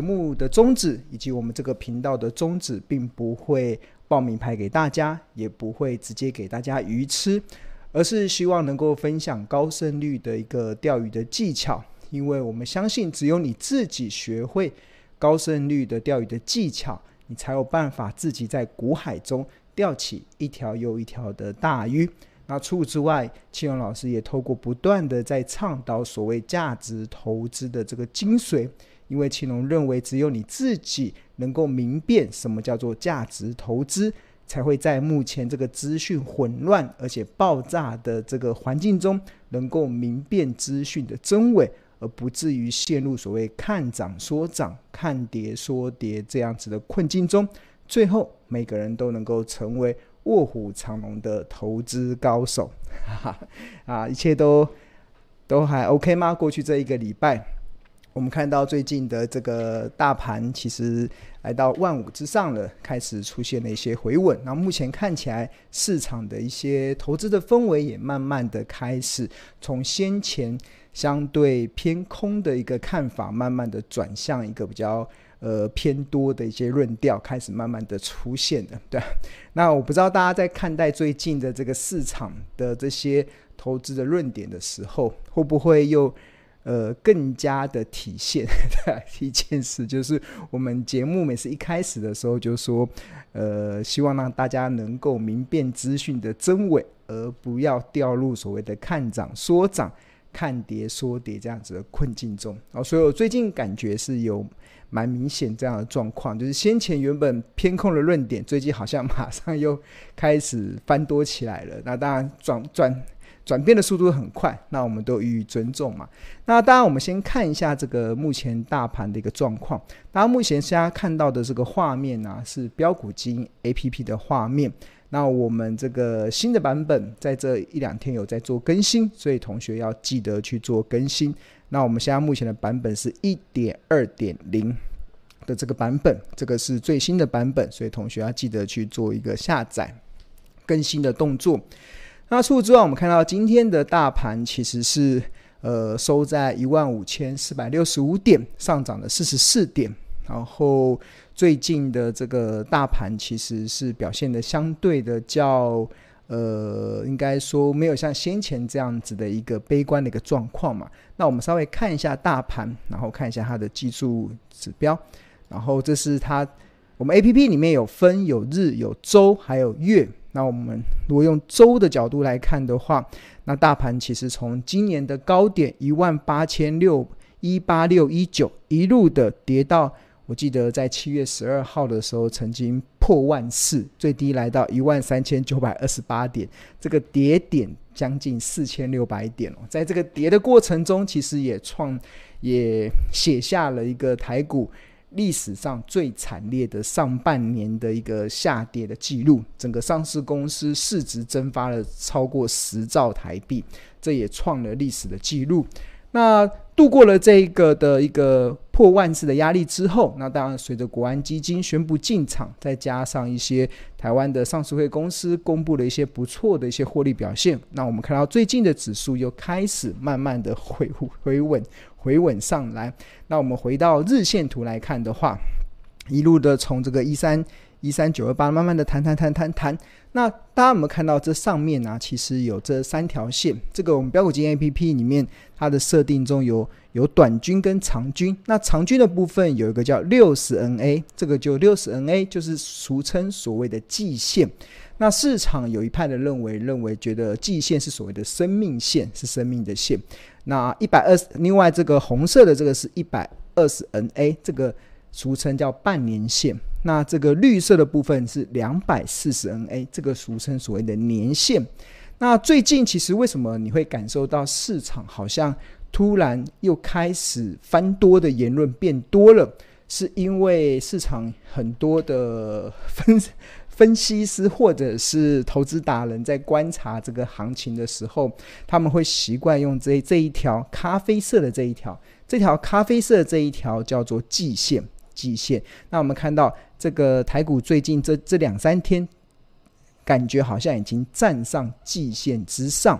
目的宗旨以及我们这个频道的宗旨，并不会报名牌给大家，也不会直接给大家鱼吃，而是希望能够分享高胜率的一个钓鱼的技巧。因为我们相信，只有你自己学会高胜率的钓鱼的技巧，你才有办法自己在股海中钓起一条又一条的大鱼。那除此之外，庆荣老师也透过不断的在倡导所谓价值投资的这个精髓，因为庆荣认为，只有你自己能够明辨什么叫做价值投资，才会在目前这个资讯混乱而且爆炸的这个环境中，能够明辨资讯的真伪。而不至于陷入所谓看涨说涨、看跌说跌这样子的困境中，最后每个人都能够成为卧虎藏龙的投资高手。哈哈，啊，一切都都还 OK 吗？过去这一个礼拜，我们看到最近的这个大盘其实来到万五之上了，开始出现了一些回稳。那目前看起来，市场的一些投资的氛围也慢慢的开始从先前。相对偏空的一个看法，慢慢的转向一个比较呃偏多的一些论调，开始慢慢的出现了。对，那我不知道大家在看待最近的这个市场的这些投资的论点的时候，会不会又呃更加的体现 一件事，就是我们节目每次一开始的时候就说，呃，希望让大家能够明辨资讯的真伪，而不要掉入所谓的看涨说涨。看跌说跌这样子的困境中，哦，所以我最近感觉是有蛮明显这样的状况，就是先前原本偏空的论点，最近好像马上又开始翻多起来了。那当然转转转变的速度很快，那我们都予以尊重嘛。那当然，我们先看一下这个目前大盘的一个状况。那目前现在看到的这个画面呢，是标股金 APP 的画面。那我们这个新的版本在这一两天有在做更新，所以同学要记得去做更新。那我们现在目前的版本是一点二点零的这个版本，这个是最新的版本，所以同学要记得去做一个下载更新的动作。那除此之外，我们看到今天的大盘其实是呃收在一万五千四百六十五点，上涨了四十四点，然后。最近的这个大盘其实是表现的相对的较，呃，应该说没有像先前这样子的一个悲观的一个状况嘛。那我们稍微看一下大盘，然后看一下它的技术指标，然后这是它，我们 APP 里面有分有日、有周还有月。那我们如果用周的角度来看的话，那大盘其实从今年的高点一万八千六一八六一九一路的跌到。我记得在七月十二号的时候，曾经破万四，最低来到一万三千九百二十八点，这个跌点将近四千六百点哦。在这个跌的过程中，其实也创也写下了一个台股历史上最惨烈的上半年的一个下跌的记录，整个上市公司市值蒸发了超过十兆台币，这也创了历史的记录。那度过了这一个的一个破万次的压力之后，那当然随着国安基金宣布进场，再加上一些台湾的上市会公司公布了一些不错的一些获利表现，那我们看到最近的指数又开始慢慢的回回稳回稳上来。那我们回到日线图来看的话，一路的从这个一三。一三九二八，慢慢的弹弹弹弹弹。那大家有没有看到这上面呢、其实有这三条线。这个我们标股金 APP 里面它的设定中有有短均跟长均。那长均的部分有一个叫六十 NA，这个就六十 NA 就是俗称所谓的季线。那市场有一派的认为，认为觉得季线是所谓的生命线，是生命的线。那一百二十，另外这个红色的这个是一百二十 NA，这个。俗称叫半年线，那这个绿色的部分是两百四十 NA，这个俗称所谓的年线。那最近其实为什么你会感受到市场好像突然又开始翻多的言论变多了？是因为市场很多的分分析师或者是投资达人在观察这个行情的时候，他们会习惯用这这一条咖啡色的这一条，这条咖啡色这一条叫做季线。季线，那我们看到这个台股最近这这两三天感觉好像已经站上季线之上。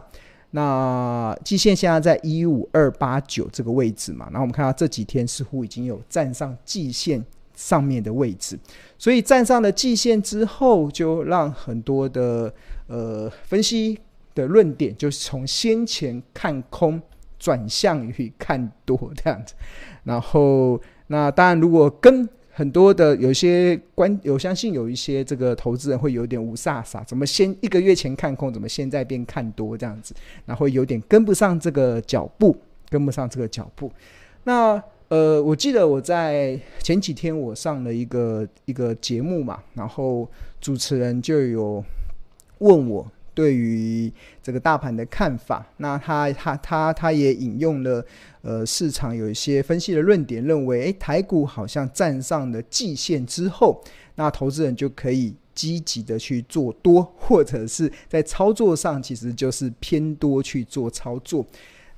那季线现在在一五二八九这个位置嘛，然后我们看到这几天似乎已经有站上季线上面的位置，所以站上了季线之后，就让很多的呃分析的论点就是从先前看空转向于看多这样子。然后那当然，如果跟很多的有些关，有相信有一些这个投资人会有点雾煞煞，怎么先一个月前看空，怎么现在变看多这样子，然后有点跟不上这个脚步，跟不上这个脚步。那呃，我记得我在前几天我上了一个一个节目嘛，然后主持人就有问我。对于这个大盘的看法，那他他他他也引用了呃市场有一些分析的论点，认为诶台股好像站上了季线之后，那投资人就可以积极的去做多，或者是在操作上其实就是偏多去做操作。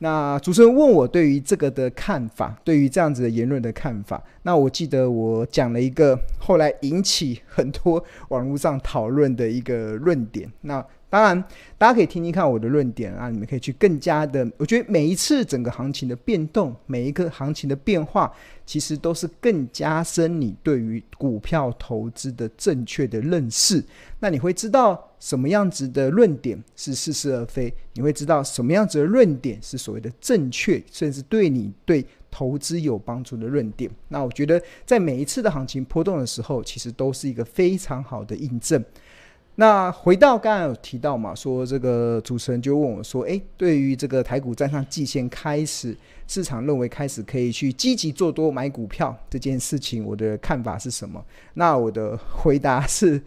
那主持人问我对于这个的看法，对于这样子的言论的看法，那我记得我讲了一个后来引起很多网络上讨论的一个论点，那。当然，大家可以听听看我的论点啊，你们可以去更加的。我觉得每一次整个行情的变动，每一个行情的变化，其实都是更加深你对于股票投资的正确的认识。那你会知道什么样子的论点是似是而非，你会知道什么样子的论点是所谓的正确，甚至对你对投资有帮助的论点。那我觉得在每一次的行情波动的时候，其实都是一个非常好的印证。那回到刚刚有提到嘛，说这个主持人就问我说：“诶，对于这个台股站上季线开始，市场认为开始可以去积极做多买股票这件事情，我的看法是什么？”那我的回答是：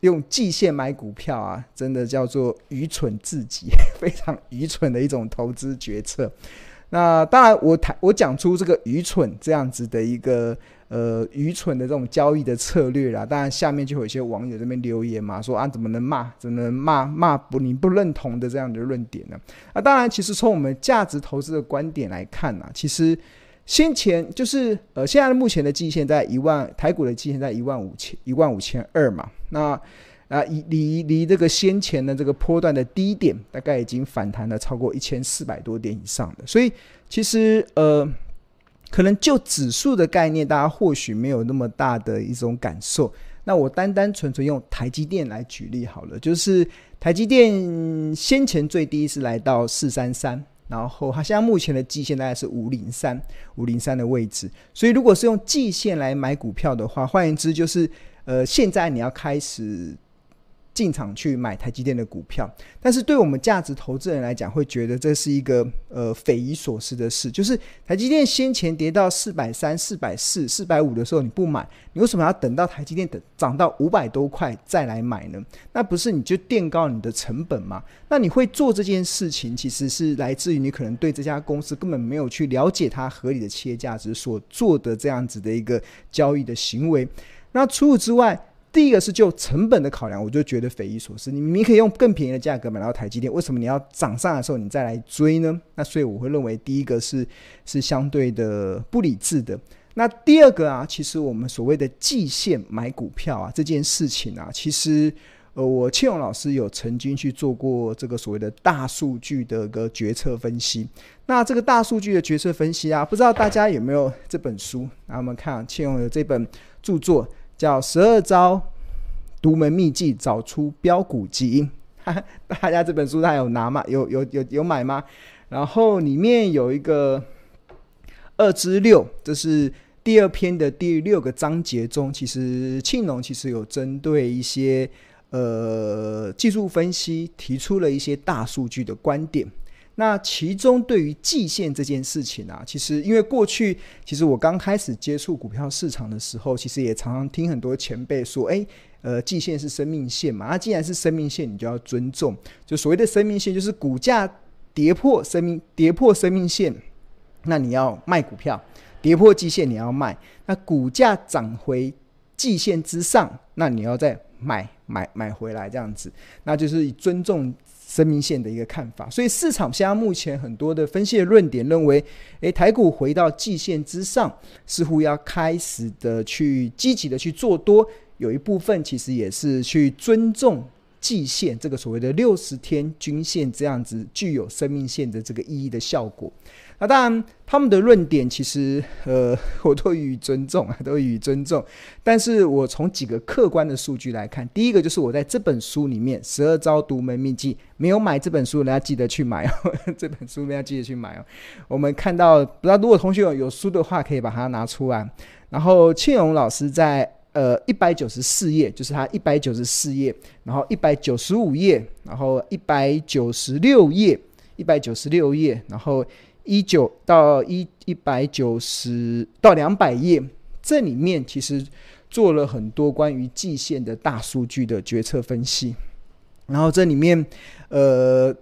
用季线买股票啊，真的叫做愚蠢至极，非常愚蠢的一种投资决策。那当然，我谈我讲出这个愚蠢这样子的一个。呃，愚蠢的这种交易的策略啦，当然下面就有一些网友这边留言嘛，说啊，怎么能骂，怎么能骂骂不你不认同的这样的论点呢？啊，当然，其实从我们价值投资的观点来看呢，其实先前就是呃，现在目前的季线在一万，台股的季线在一万五千一万五千二嘛，那啊，离离离这个先前的这个波段的低点，大概已经反弹了超过一千四百多点以上的，所以其实呃。可能就指数的概念，大家或许没有那么大的一种感受。那我单单纯纯用台积电来举例好了，就是台积电先前最低是来到四三三，然后它现在目前的季线大概是五零三，五零三的位置。所以如果是用季线来买股票的话，换言之就是，呃，现在你要开始。进场去买台积电的股票，但是对我们价值投资人来讲，会觉得这是一个呃匪夷所思的事。就是台积电先前跌到四百三、四百四、四百五的时候，你不买，你为什么要等到台积电等涨到五百多块再来买呢？那不是你就垫高你的成本吗？那你会做这件事情，其实是来自于你可能对这家公司根本没有去了解它合理的企业价值所做的这样子的一个交易的行为。那除此之外，第一个是就成本的考量，我就觉得匪夷所思。你明明可以用更便宜的价格买到台积电，为什么你要涨上的时候你再来追呢？那所以我会认为第一个是是相对的不理智的。那第二个啊，其实我们所谓的季线买股票啊这件事情啊，其实呃我庆荣老师有曾经去做过这个所谓的大数据的一个决策分析。那这个大数据的决策分析啊，不知道大家有没有这本书？那我们看庆荣有这本著作。叫十二招独门秘技，找出标股基因。大家这本书他有拿吗？有有有有买吗？然后里面有一个二之六，这是第二篇的第六个章节中，其实庆隆其实有针对一些呃技术分析，提出了一些大数据的观点。那其中对于季线这件事情啊，其实因为过去其实我刚开始接触股票市场的时候，其实也常常听很多前辈说，哎，呃，季线是生命线嘛，那既然是生命线，你就要尊重。就所谓的生命线，就是股价跌破生命跌破生命线，那你要卖股票；跌破季线你要卖。那股价涨回季线之上，那你要再买买买回来这样子，那就是以尊重。生命线的一个看法，所以市场现在目前很多的分析的论点认为，诶，台股回到季线之上，似乎要开始的去积极的去做多，有一部分其实也是去尊重季线这个所谓的六十天均线这样子具有生命线的这个意义的效果。那当然，他们的论点其实，呃，我都予以尊重啊，都予以尊重。但是我从几个客观的数据来看，第一个就是我在这本书里面《十二招独门秘籍》，没有买这本书，大家记得去买哦。这本书大家记得去买哦。我们看到，不知道如果同学有有书的话，可以把它拿出来。然后庆荣老师在呃一百九十四页，就是它一百九十四页，然后一百九十五页，然后一百九十六页，一百九十六页，然后。一九到一一百九十到两百页，这里面其实做了很多关于季线的大数据的决策分析，然后这里面呃，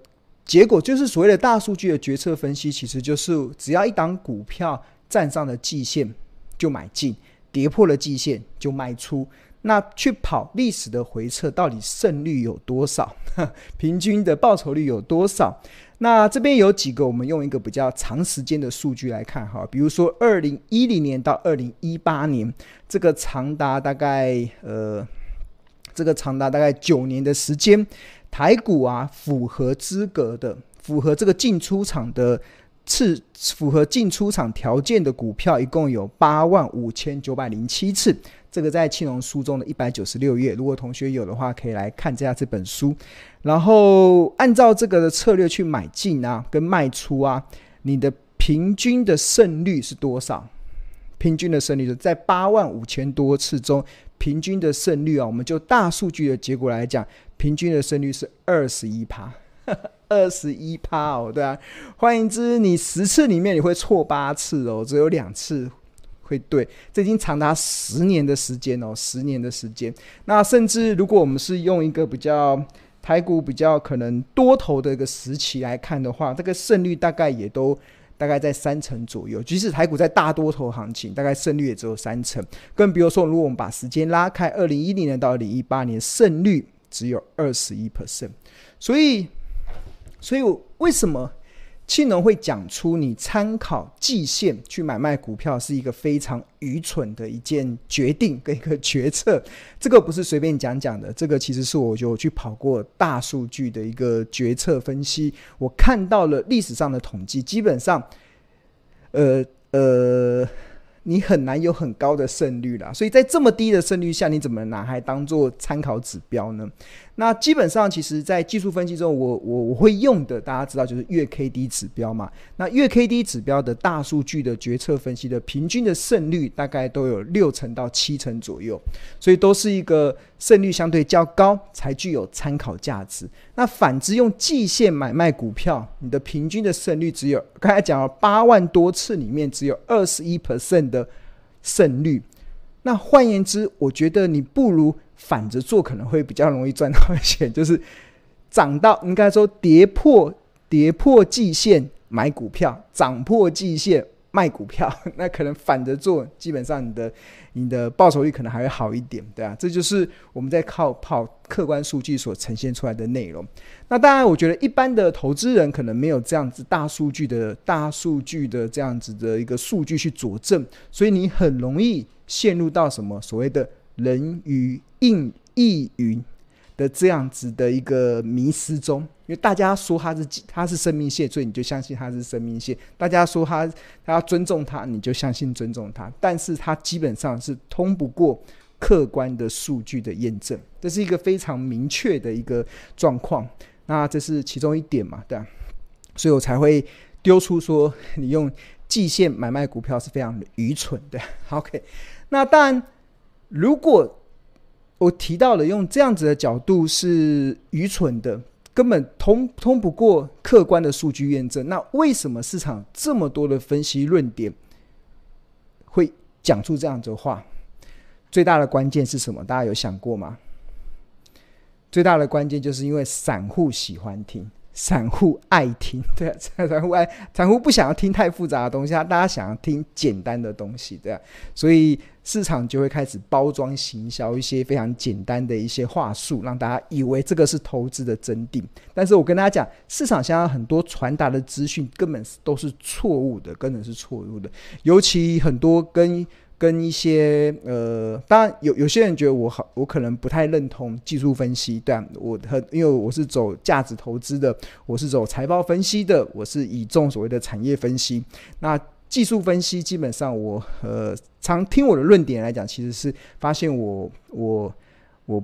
结果就是所谓的大数据的决策分析，其实就是只要一档股票站上了季线就买进，跌破了季线就卖出。那去跑历史的回撤，到底胜率有多少？平均的报酬率有多少？那这边有几个，我们用一个比较长时间的数据来看哈，比如说二零一零年到二零一八年，这个长达大概呃，这个长达大概九年的时间，台股啊符合资格的，符合这个进出场的次，符合进出场条件的股票，一共有八万五千九百零七次。这个在庆隆书中的一百九十六页，如果同学有的话，可以来看一下这本书。然后按照这个的策略去买进啊，跟卖出啊，你的平均的胜率是多少？平均的胜率是在八万五千多次中，平均的胜率啊，我们就大数据的结果来讲，平均的胜率是二十一趴，二十一趴哦，对啊。换言之，你十次里面你会错八次哦，只有两次。会对，这已经长达十年的时间哦，十年的时间。那甚至如果我们是用一个比较台股比较可能多头的一个时期来看的话，这个胜率大概也都大概在三成左右。即使台股在大多头行情，大概胜率也只有三成。更比如说，如果我们把时间拉开，二零一零年到二零一八年，胜率只有二十一 percent。所以，所以为什么？庆农会讲出你参考季线去买卖股票是一个非常愚蠢的一件决定跟一个决策，这个不是随便讲讲的，这个其实是我就去跑过大数据的一个决策分析，我看到了历史上的统计，基本上，呃呃。你很难有很高的胜率啦，所以在这么低的胜率下，你怎么拿来当做参考指标呢？那基本上，其实，在技术分析中，我我我会用的，大家知道就是月 K D 指标嘛。那月 K D 指标的大数据的决策分析的平均的胜率大概都有六成到七成左右，所以都是一个胜率相对较高，才具有参考价值。那反之，用季线买卖股票，你的平均的胜率只有刚才讲了八万多次里面只有二十一 percent 的胜率。那换言之，我觉得你不如反着做，可能会比较容易赚到钱。就是涨到应该说跌破跌破季线买股票，涨破季线。卖股票，那可能反着做，基本上你的你的报酬率可能还会好一点，对啊，这就是我们在靠跑客观数据所呈现出来的内容。那当然，我觉得一般的投资人可能没有这样子大数据的大数据的这样子的一个数据去佐证，所以你很容易陷入到什么所谓的人云亦云。的这样子的一个迷思中，因为大家说他是他是生命线，所以你就相信他是生命线。大家说他他要尊重他，你就相信尊重他。但是他基本上是通不过客观的数据的验证，这是一个非常明确的一个状况。那这是其中一点嘛，对啊，所以我才会丢出说你用季线买卖股票是非常的愚蠢的。OK，那当然如果。我提到了用这样子的角度是愚蠢的，根本通通不过客观的数据验证。那为什么市场这么多的分析论点会讲出这样子的话？最大的关键是什么？大家有想过吗？最大的关键就是因为散户喜欢听。散户爱听，对啊，散户爱，散户不想要听太复杂的东西，他大家想要听简单的东西，对啊，所以市场就会开始包装行销一些非常简单的一些话术，让大家以为这个是投资的真谛。但是我跟大家讲，市场现在很多传达的资讯根本都是错误的，根本是错误的，尤其很多跟跟一些呃，当然有有些人觉得我好，我可能不太认同技术分析，对啊，我很因为我是走价值投资的，我是走财报分析的，我是倚重所谓的产业分析。那技术分析基本上我呃常听我的论点来讲，其实是发现我我我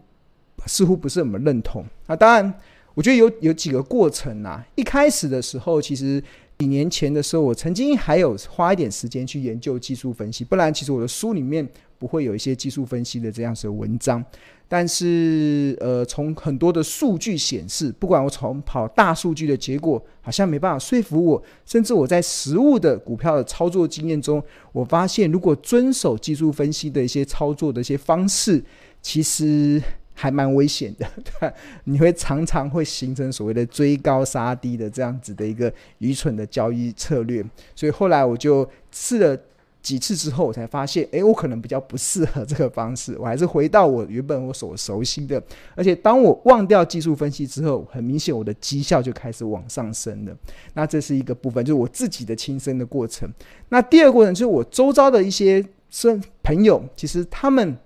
似乎不是很认同。那当然，我觉得有有几个过程啊，一开始的时候其实。几年前的时候，我曾经还有花一点时间去研究技术分析，不然其实我的书里面不会有一些技术分析的这样子的文章。但是，呃，从很多的数据显示，不管我从跑大数据的结果，好像没办法说服我，甚至我在实物的股票的操作经验中，我发现如果遵守技术分析的一些操作的一些方式，其实。还蛮危险的，对，你会常常会形成所谓的追高杀低的这样子的一个愚蠢的交易策略。所以后来我就试了几次之后，我才发现，哎，我可能比较不适合这个方式。我还是回到我原本我所熟悉的。而且当我忘掉技术分析之后，很明显我的绩效就开始往上升了。那这是一个部分，就是我自己的亲身的过程。那第二个过程就是我周遭的一些生朋友，其实他们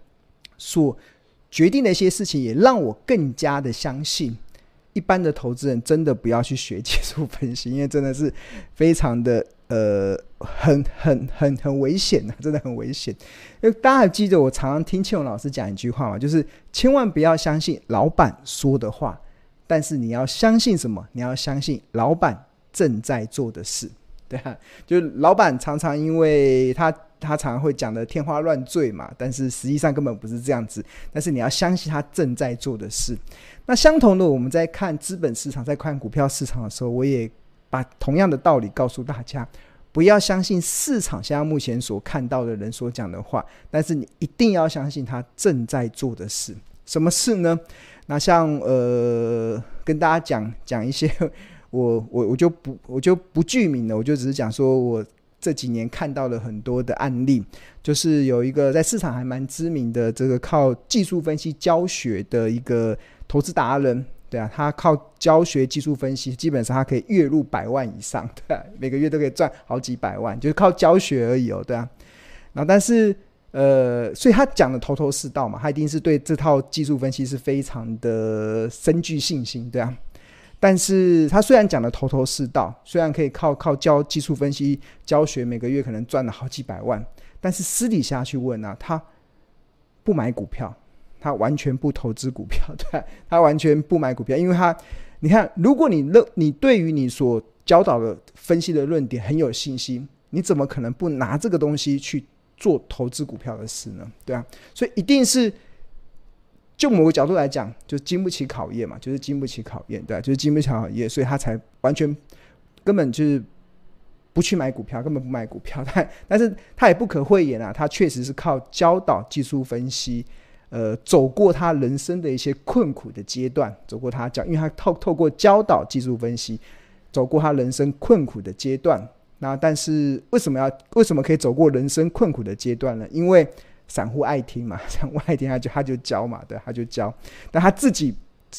所决定的一些事情也让我更加的相信，一般的投资人真的不要去学技术分析，因为真的是非常的呃很很很很危险的，真的很危险。因为大家还记得我常常听庆荣老师讲一句话嘛，就是千万不要相信老板说的话，但是你要相信什么？你要相信老板正在做的事，对啊，就是老板常常因为他。他常常会讲的天花乱坠嘛，但是实际上根本不是这样子。但是你要相信他正在做的事。那相同的，我们在看资本市场，在看股票市场的时候，我也把同样的道理告诉大家：不要相信市场现在目前所看到 的人所讲的话，但是你一定要相信他正在做的事。什么事呢？那像呃，跟大家讲讲一些，我我我就不我就不具名了，我就只是讲说我。这几年看到了很多的案例，就是有一个在市场还蛮知名的这个靠技术分析教学的一个投资达人，对啊，他靠教学技术分析，基本上他可以月入百万以上，对啊，每个月都可以赚好几百万，就是靠教学而已哦，对啊。然后但是呃，所以他讲的头头是道嘛，他一定是对这套技术分析是非常的深具信心，对啊。但是他虽然讲的头头是道，虽然可以靠靠教技术分析教学，每个月可能赚了好几百万，但是私底下去问啊，他不买股票，他完全不投资股票，对，他完全不买股票，因为他，你看，如果你认你对于你所教导的分析的论点很有信心，你怎么可能不拿这个东西去做投资股票的事呢？对啊，所以一定是。就某个角度来讲，就经不起考验嘛，就是经不起考验，对，就是经不起考验，所以他才完全根本就是不去买股票，根本不买股票。但但是他也不可讳言啊，他确实是靠教导技术分析，呃，走过他人生的一些困苦的阶段，走过他教，因为他透透过教导技术分析，走过他人生困苦的阶段。那但是为什么要为什么可以走过人生困苦的阶段呢？因为散户爱听嘛，散户爱听他就他就教嘛，对，他就教。但他自己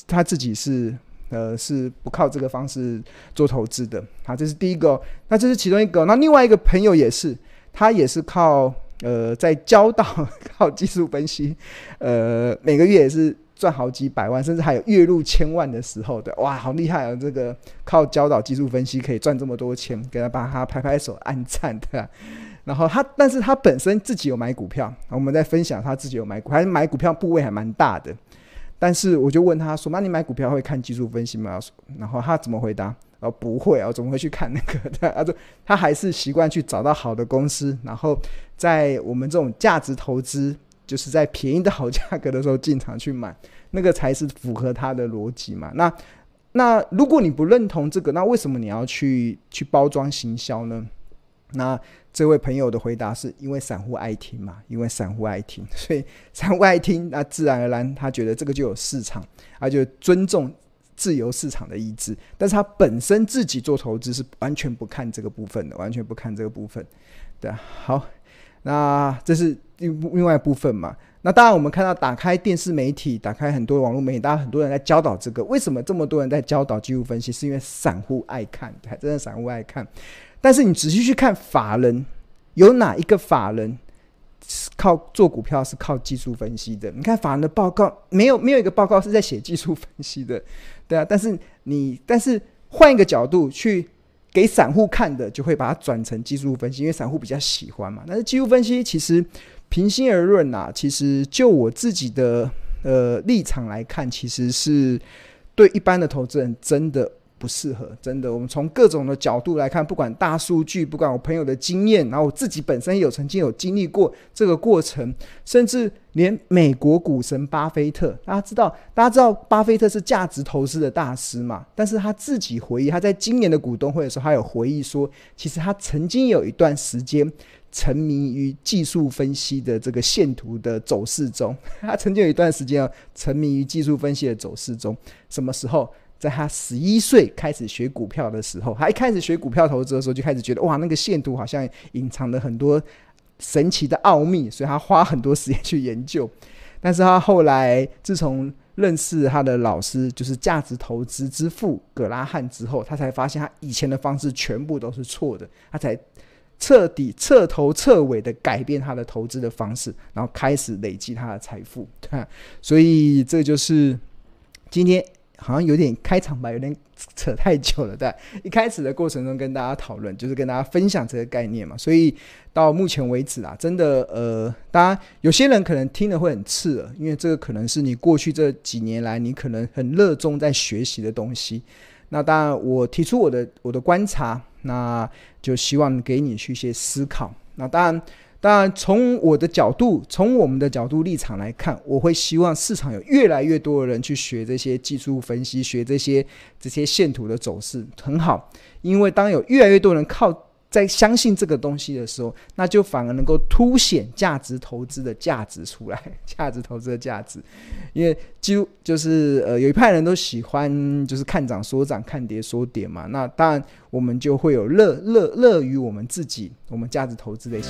他自己是呃是不靠这个方式做投资的。好，这是第一个，那这是其中一个。那另外一个朋友也是，他也是靠呃在教导 靠技术分析，呃每个月也是赚好几百万，甚至还有月入千万的时候的。哇，好厉害啊！这个靠教导技术分析可以赚这么多钱，给他帮他拍拍手按赞的。然后他，但是他本身自己有买股票，我们在分享他自己有买股，还买股票部位还蛮大的。但是我就问他说：“那你买股票会看技术分析吗？”然后他怎么回答？哦，不会啊，我怎么会去看那个？他说他还是习惯去找到好的公司，然后在我们这种价值投资，就是在便宜的好价格的时候进场去买，那个才是符合他的逻辑嘛。那那如果你不认同这个，那为什么你要去去包装行销呢？那这位朋友的回答是因为散户爱听嘛，因为散户爱听，所以散户爱听，那自然而然他觉得这个就有市场，他就尊重自由市场的意志。但是他本身自己做投资是完全不看这个部分的，完全不看这个部分。对，好，那这是另另外一部分嘛。那当然，我们看到打开电视媒体，打开很多网络媒体，大家很多人在教导这个。为什么这么多人在教导技术分析？是因为散户爱看，对，真的散户爱看。但是你仔细去看法人，有哪一个法人是靠做股票是靠技术分析的。你看法人的报告，没有没有一个报告是在写技术分析的，对啊。但是你但是换一个角度去给散户看的，就会把它转成技术分析，因为散户比较喜欢嘛。但是技术分析其实平心而论呐、啊，其实就我自己的呃立场来看，其实是对一般的投资人真的。不适合，真的。我们从各种的角度来看，不管大数据，不管我朋友的经验，然后我自己本身有曾经有经历过这个过程，甚至连美国股神巴菲特，大家知道，大家知道巴菲特是价值投资的大师嘛？但是他自己回忆，他在今年的股东会的时候，他有回忆说，其实他曾经有一段时间沉迷于技术分析的这个线图的走势中，他曾经有一段时间啊沉迷于技术分析的走势中，什么时候？在他十一岁开始学股票的时候，他一开始学股票投资的时候，就开始觉得哇，那个线图好像隐藏了很多神奇的奥秘，所以他花很多时间去研究。但是他后来自从认识他的老师，就是价值投资之父葛拉汉之后，他才发现他以前的方式全部都是错的，他才彻底彻头彻尾的改变他的投资的方式，然后开始累积他的财富。对啊，所以这就是今天。好像有点开场白，有点扯太久了。对，一开始的过程中跟大家讨论，就是跟大家分享这个概念嘛。所以到目前为止啊，真的呃，当然有些人可能听了会很刺耳，因为这个可能是你过去这几年来你可能很热衷在学习的东西。那当然，我提出我的我的观察，那就希望给你去一些思考。那当然。当然，从我的角度，从我们的角度立场来看，我会希望市场有越来越多的人去学这些技术分析，学这些这些线图的走势，很好。因为当有越来越多人靠在相信这个东西的时候，那就反而能够凸显价值投资的价值出来，价值投资的价值。因为就就是呃，有一派人都喜欢就是看涨说涨，看跌说跌嘛。那当然，我们就会有乐乐乐于我们自己，我们价值投资的一些。